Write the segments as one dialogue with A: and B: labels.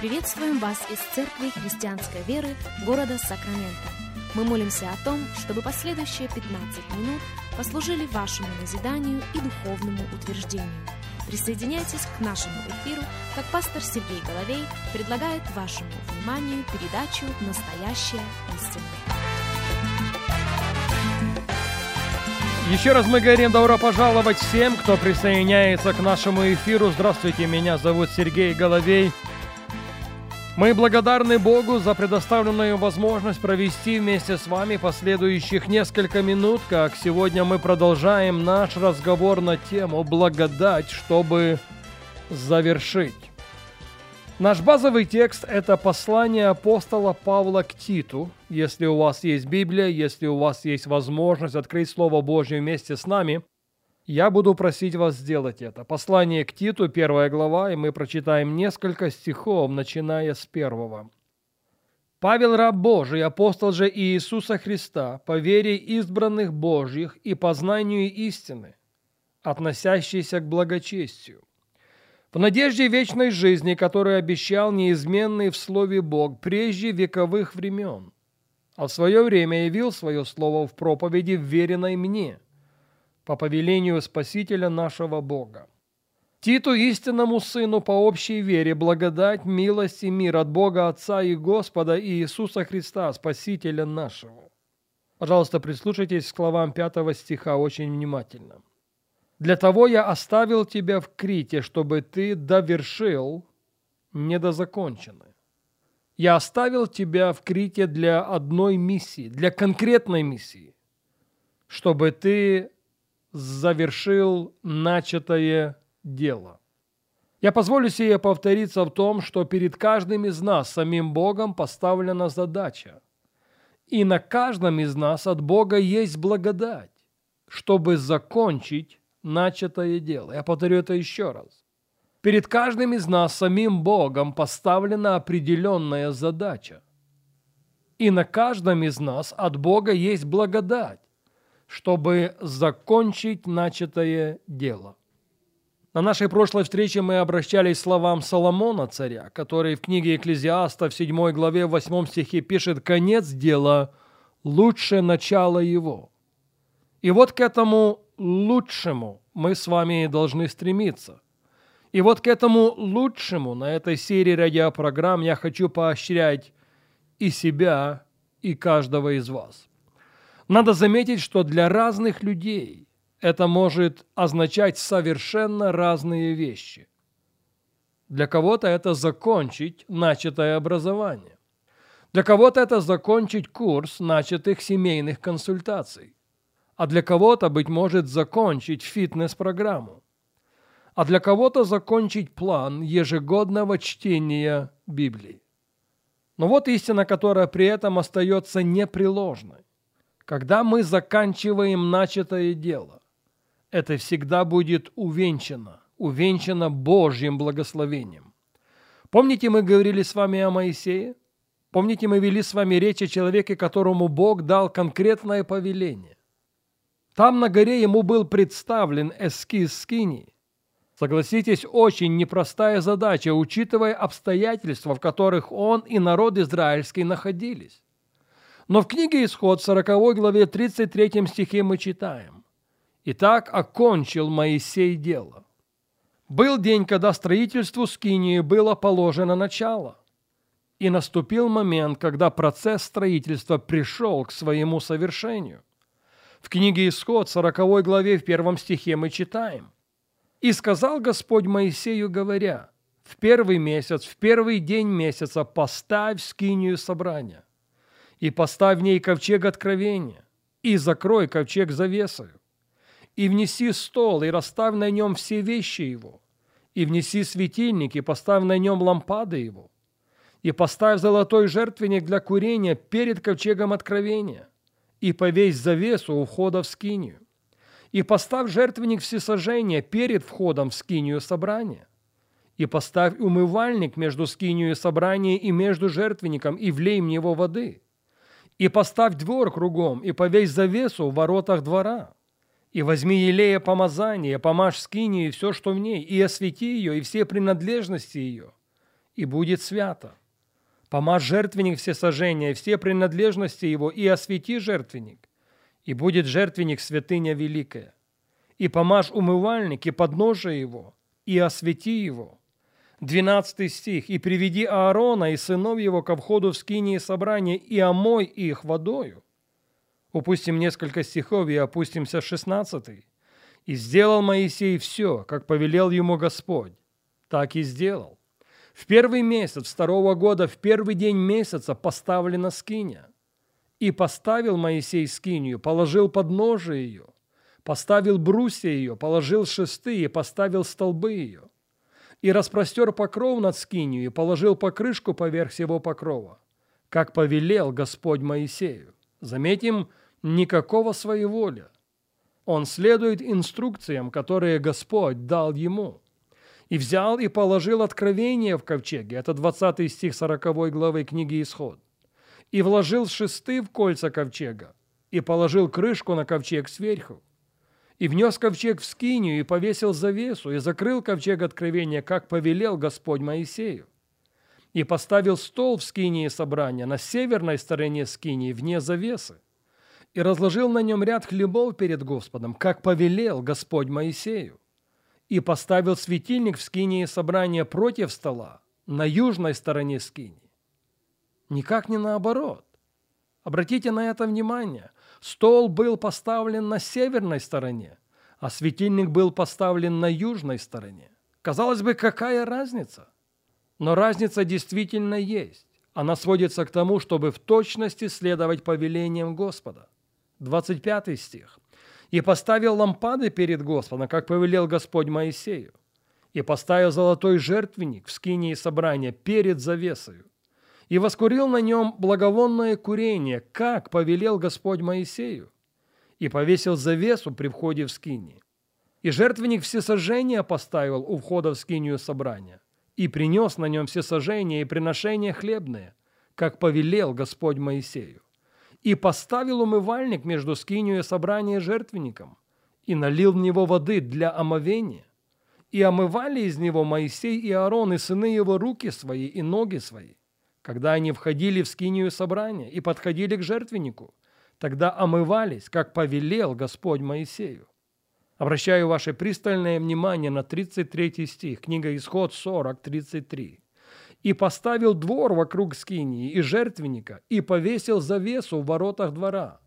A: Приветствуем вас из Церкви Христианской Веры города Сакраменто. Мы молимся о том, чтобы последующие 15 минут послужили вашему назиданию и духовному утверждению. Присоединяйтесь к нашему эфиру, как пастор Сергей Головей предлагает вашему вниманию передачу «Настоящая истина».
B: Еще раз мы говорим добро пожаловать всем, кто присоединяется к нашему эфиру. Здравствуйте, меня зовут Сергей Головей. Мы благодарны Богу за предоставленную возможность провести вместе с вами последующих несколько минут, как сегодня мы продолжаем наш разговор на тему «Благодать, чтобы завершить». Наш базовый текст – это послание апостола Павла к Титу. Если у вас есть Библия, если у вас есть возможность открыть Слово Божье вместе с нами – я буду просить вас сделать это. Послание к Титу, первая глава, и мы прочитаем несколько стихов, начиная с первого. Павел, раб Божий, апостол же Иисуса Христа, по вере избранных Божьих и познанию истины, относящейся к благочестию, в надежде вечной жизни, которую обещал неизменный в Слове Бог прежде вековых времен, а в свое время явил свое Слово в проповеди, вверенной мне – по повелению Спасителя нашего Бога. Титу, истинному Сыну по общей вере, благодать, милость и мир от Бога Отца и Господа и Иисуса Христа, Спасителя нашего. Пожалуйста, прислушайтесь к словам пятого стиха очень внимательно. «Для того я оставил тебя в Крите, чтобы ты довершил недозаконченное. Я оставил тебя в Крите для одной миссии, для конкретной миссии, чтобы ты завершил начатое дело. Я позволю себе повториться в том, что перед каждым из нас самим Богом поставлена задача. И на каждом из нас от Бога есть благодать, чтобы закончить начатое дело. Я повторю это еще раз. Перед каждым из нас самим Богом поставлена определенная задача. И на каждом из нас от Бога есть благодать, чтобы закончить начатое дело. На нашей прошлой встрече мы обращались словам Соломона, царя, который в книге Экклезиаста в 7 главе 8 стихе пишет «Конец дела лучше начала его». И вот к этому лучшему мы с вами должны стремиться. И вот к этому лучшему на этой серии радиопрограмм я хочу поощрять и себя, и каждого из вас. Надо заметить, что для разных людей это может означать совершенно разные вещи. Для кого-то это закончить начатое образование. Для кого-то это закончить курс начатых семейных консультаций. А для кого-то, быть может, закончить фитнес-программу. А для кого-то закончить план ежегодного чтения Библии. Но вот истина, которая при этом остается непреложной. Когда мы заканчиваем начатое дело, это всегда будет увенчано, увенчано Божьим благословением. Помните, мы говорили с вами о Моисее? Помните, мы вели с вами речь о человеке, которому Бог дал конкретное повеление. Там на горе ему был представлен эскиз скинии. Согласитесь, очень непростая задача, учитывая обстоятельства, в которых он и народ израильский находились. Но в книге Исход, 40 главе 33 стихе мы читаем. «Итак, окончил Моисей дело. Был день, когда строительству Скинии было положено начало. И наступил момент, когда процесс строительства пришел к своему совершению. В книге Исход, 40 главе, в первом стихе мы читаем. «И сказал Господь Моисею, говоря, в первый месяц, в первый день месяца поставь скинию собрания, и поставь в ней ковчег откровения, и закрой ковчег завесою, и внеси стол, и расставь на нем все вещи его, и внеси светильник, и поставь на нем лампады его, и поставь золотой жертвенник для курения перед ковчегом откровения, и повесь завесу у входа в скинию, и поставь жертвенник всесожжения перед входом в скинию собрания, и поставь умывальник между скинию собрания и между жертвенником, и влей в него воды, и поставь двор кругом, и повесь завесу в воротах двора. И возьми елея помазание, помажь скинию и все, что в ней, и освети ее, и все принадлежности ее. и будет свято. Помажь жертвенник все сожжения, все принадлежности его, и освети жертвенник, и будет жертвенник святыня великая. И помажь умывальник и подножие его, и освети его. 12 стих. «И приведи Аарона и сынов его ко входу в скинии собрания, и омой их водою». Упустим несколько стихов и опустимся в 16. «И сделал Моисей все, как повелел ему Господь, так и сделал. В первый месяц второго года, в первый день месяца поставлена скиния. И поставил Моисей скинию, положил подножие ее, поставил брусья ее, положил шесты и поставил столбы ее. И распростер покров над скинию и положил покрышку поверх всего покрова, как повелел Господь Моисею. Заметим, никакого своеволия. Он следует инструкциям, которые Господь дал ему – и взял и положил откровение в ковчеге. Это 20 стих 40 главы книги Исход. И вложил шесты в кольца ковчега, и положил крышку на ковчег сверху. И внес ковчег в скинию, и повесил завесу, и закрыл ковчег откровения, как повелел Господь Моисею. И поставил стол в скинии собрания на северной стороне скинии, вне завесы. И разложил на нем ряд хлебов перед Господом, как повелел Господь Моисею и поставил светильник в скинии собрания против стола, на южной стороне скинии. Никак не наоборот. Обратите на это внимание. Стол был поставлен на северной стороне, а светильник был поставлен на южной стороне. Казалось бы, какая разница? Но разница действительно есть. Она сводится к тому, чтобы в точности следовать повелениям Господа. 25 стих и поставил лампады перед Господом, как повелел Господь Моисею, и поставил золотой жертвенник в скинии собрания перед завесою, и воскурил на нем благовонное курение, как повелел Господь Моисею, и повесил завесу при входе в скинии. И жертвенник всесожжения поставил у входа в скинию собрания, и принес на нем всесожжения и приношения хлебные, как повелел Господь Моисею и поставил умывальник между скинью и собрание жертвенником, и налил в него воды для омовения. И омывали из него Моисей и Аарон, и сыны его руки свои и ноги свои, когда они входили в скинию собрания и подходили к жертвеннику, тогда омывались, как повелел Господь Моисею. Обращаю ваше пристальное внимание на 33 стих, книга Исход 40, 33 и поставил двор вокруг скинии и жертвенника, и повесил завесу в воротах двора.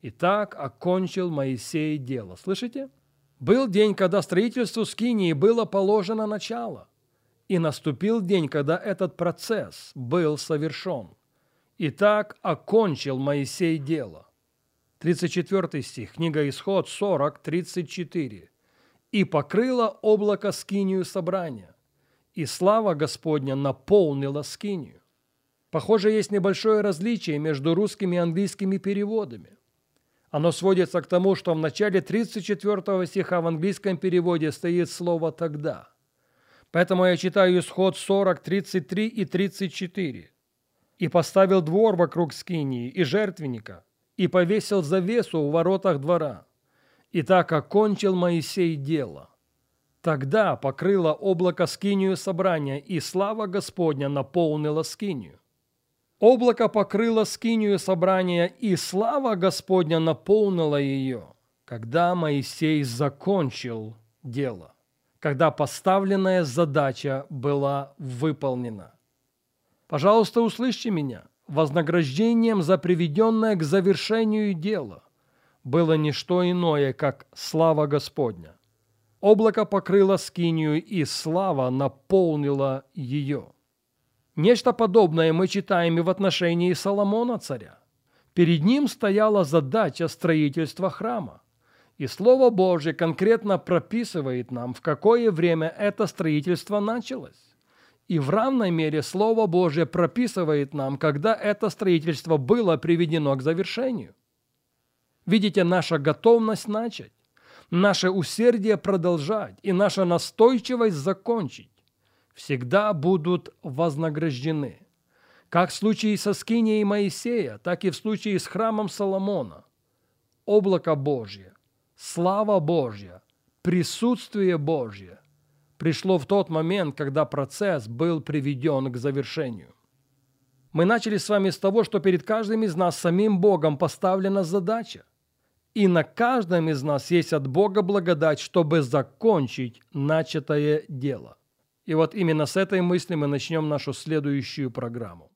B: И так окончил Моисей дело. Слышите? Был день, когда строительству скинии было положено начало. И наступил день, когда этот процесс был совершен. И так окончил Моисей дело. 34 стих, книга Исход 40, 34. «И покрыло облако скинию собрания, и слава Господня наполнила скинию. Похоже, есть небольшое различие между русскими и английскими переводами. Оно сводится к тому, что в начале 34 стиха в английском переводе стоит слово «тогда». Поэтому я читаю исход 40, 33 и 34. «И поставил двор вокруг скинии и жертвенника, и повесил завесу в воротах двора. И так окончил Моисей дело. Тогда покрыло облако скинию собрания, и слава Господня наполнила скинию. Облако покрыло скинию собрания, и слава Господня наполнила ее, когда Моисей закончил дело, когда поставленная задача была выполнена. Пожалуйста, услышьте меня. Вознаграждением за приведенное к завершению дело было не что иное, как слава Господня. Облако покрыло скинию, и слава наполнила ее. Нечто подобное мы читаем и в отношении Соломона царя. Перед ним стояла задача строительства храма. И Слово Божье конкретно прописывает нам, в какое время это строительство началось. И в равной мере Слово Божье прописывает нам, когда это строительство было приведено к завершению. Видите, наша готовность начать наше усердие продолжать и наша настойчивость закончить всегда будут вознаграждены. Как в случае со скинией Моисея, так и в случае с храмом Соломона. Облако Божье, слава Божья, присутствие Божье пришло в тот момент, когда процесс был приведен к завершению. Мы начали с вами с того, что перед каждым из нас самим Богом поставлена задача. И на каждом из нас есть от Бога благодать, чтобы закончить начатое дело. И вот именно с этой мысли мы начнем нашу следующую программу.